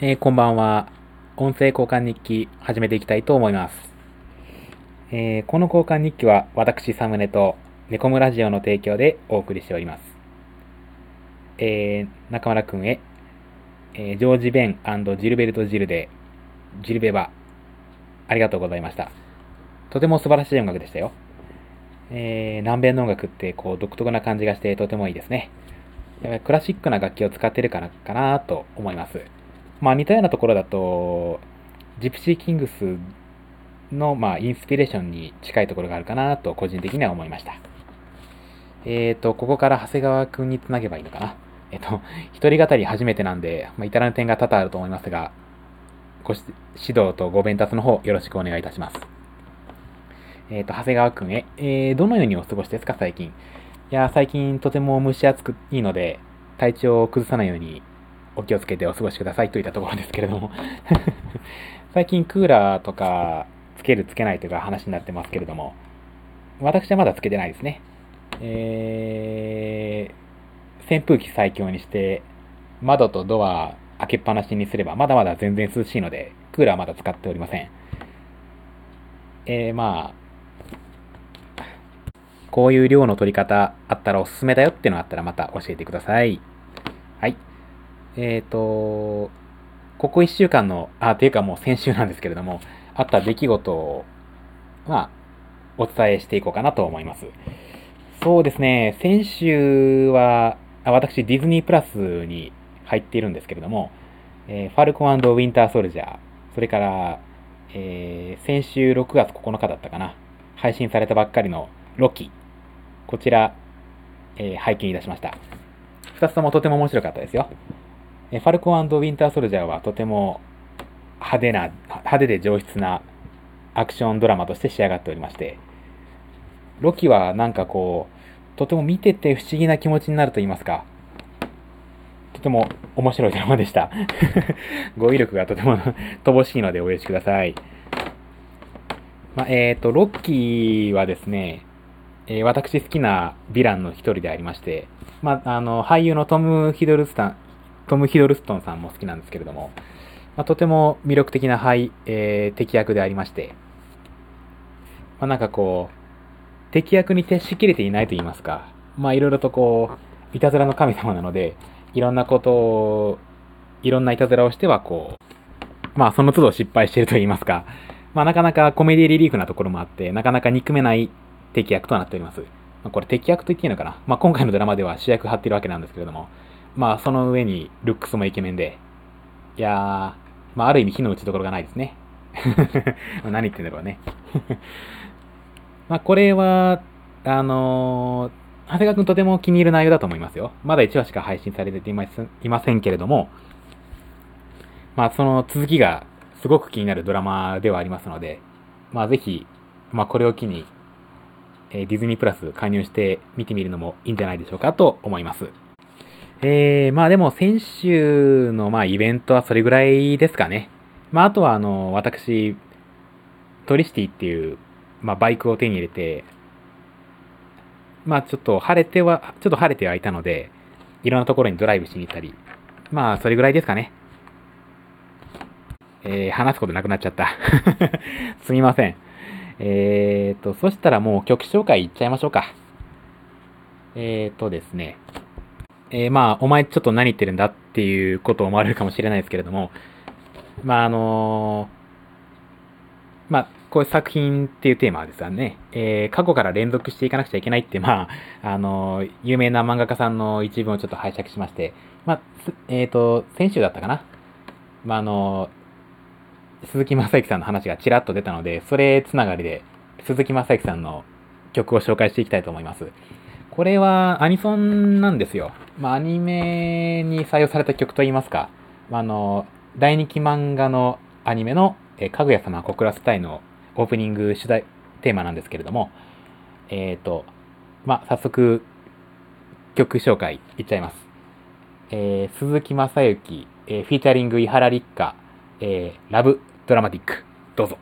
えー、こんばんは。音声交換日記始めていきたいと思います。えー、この交換日記は私サムネとネコムラジオの提供でお送りしております。えー、中村くんへ、え、ジョージ・ベンジルベルト・ジルで、ジルベバ、ありがとうございました。とても素晴らしい音楽でしたよ。え、南米の音楽ってこう独特な感じがしてとてもいいですね。クラシックな楽器を使ってるからかなと思います。まあ似たようなところだと、ジプシーキングスの、まあ、インスピレーションに近いところがあるかなと個人的には思いました。えっ、ー、と、ここから長谷川くんにつなげばいいのかな。えっ、ー、と、一人語り初めてなんで、まあ、至らぬ点が多々あると思いますが、ご指導とご弁達の方よろしくお願いいたします。えっ、ー、と、長谷川くんへ、えー、どのようにお過ごしですか、最近？いや、最近とても蒸し暑くいいので、体調を崩さないようにお気をつけてお過ごしくださいといったところですけれども 最近クーラーとかつけるつけないというか話になってますけれども、私はまだつけてないですね。えー、扇風機最強にして、窓とドア開けっぱなしにすれば、まだまだ全然涼しいので、クーラーまだ使っておりません。えー、まあ、こういう量の取り方あったらおすすめだよってのがあったらまた教えてください。はい。えっ、ー、と、ここ1週間の、あ、ていうかもう先週なんですけれども、あった出来事を、まあ、お伝えしていこうかなと思います。そうですね、先週は、あ私ディズニープラスに入っているんですけれども、えー、ファルコンウィンターソルジャー、それから、えー、先週6月9日だったかな、配信されたばっかりのロキ、こちら、えー、拝見いたしました。二つともとても面白かったですよ。ファルコンウィンターソルジャーはとても派手な、派手で上質なアクションドラマとして仕上がっておりまして、ロキはなんかこう、とても見てて不思議な気持ちになると言いますか、とても面白いドラマでした。語彙力がとても乏しいのでお許しください。まあ、えっ、ー、と、ロッキーはですね、えー、私好きなヴィランの一人でありまして、まあ、あの、俳優のトム・ヒドルスタン、トム・ヒドルストンさんも好きなんですけれども、まあ、とても魅力的な、はい、えー、敵役でありまして、まあ、なんかこう、敵役に徹しきれていないと言いますか、まあいろいろとこう、いたずらの神様なので、いろんなことを、いろんないたずらをしてはこう、まあその都度失敗していると言いますか、まあなかなかコメディリリーフなところもあって、なかなか憎めない敵役となっております。まあ、これ敵役と言っていいのかなまあ今回のドラマでは主役張っているわけなんですけれども、まあ、その上に、ルックスもイケメンで、いやー、まあ、ある意味火の打ちどころがないですね。何言ってんだろうね。まあ、これは、あのー、長谷川くんとても気に入る内容だと思いますよ。まだ1話しか配信されていませんけれども、まあ、その続きがすごく気になるドラマではありますので、まあ、ぜひ、まあ、これを機に、え、ディズニープラス加入して見てみるのもいいんじゃないでしょうかと思います。えー、まあでも先週のまあイベントはそれぐらいですかね。まああとはあの、私、トリシティっていう、まあバイクを手に入れて、まあちょっと晴れては、ちょっと晴れてはいたので、いろんなところにドライブしに行ったり、まあそれぐらいですかね。えー、話すことなくなっちゃった。すみません。えーと、そしたらもう曲紹介いっちゃいましょうか。えーとですね。えー、まあ、お前ちょっと何言ってるんだっていうことを思われるかもしれないですけれども、まあ、あのー、まあ、こういう作品っていうテーマはですね、えー、過去から連続していかなくちゃいけないって、まあ、あの、有名な漫画家さんの一文をちょっと拝借しまして、まあ、えっ、と、先週だったかな。まあ、あの鈴木正幸さんの話がちらっと出たので、それつながりで、鈴木正幸さんの曲を紹介していきたいと思います。これはアニソンなんですよ。まあ、アニメに採用された曲といいますか、まあ、の、大人気漫画のアニメの、えかぐや様小倉スタイのオープニング主題、テーマなんですけれども、えっ、ー、と、まあ、早速、曲紹介いっちゃいます。えー、鈴木正幸、えー、フィーチャリング伊原立花、えー、ラブドラマティック、どうぞ。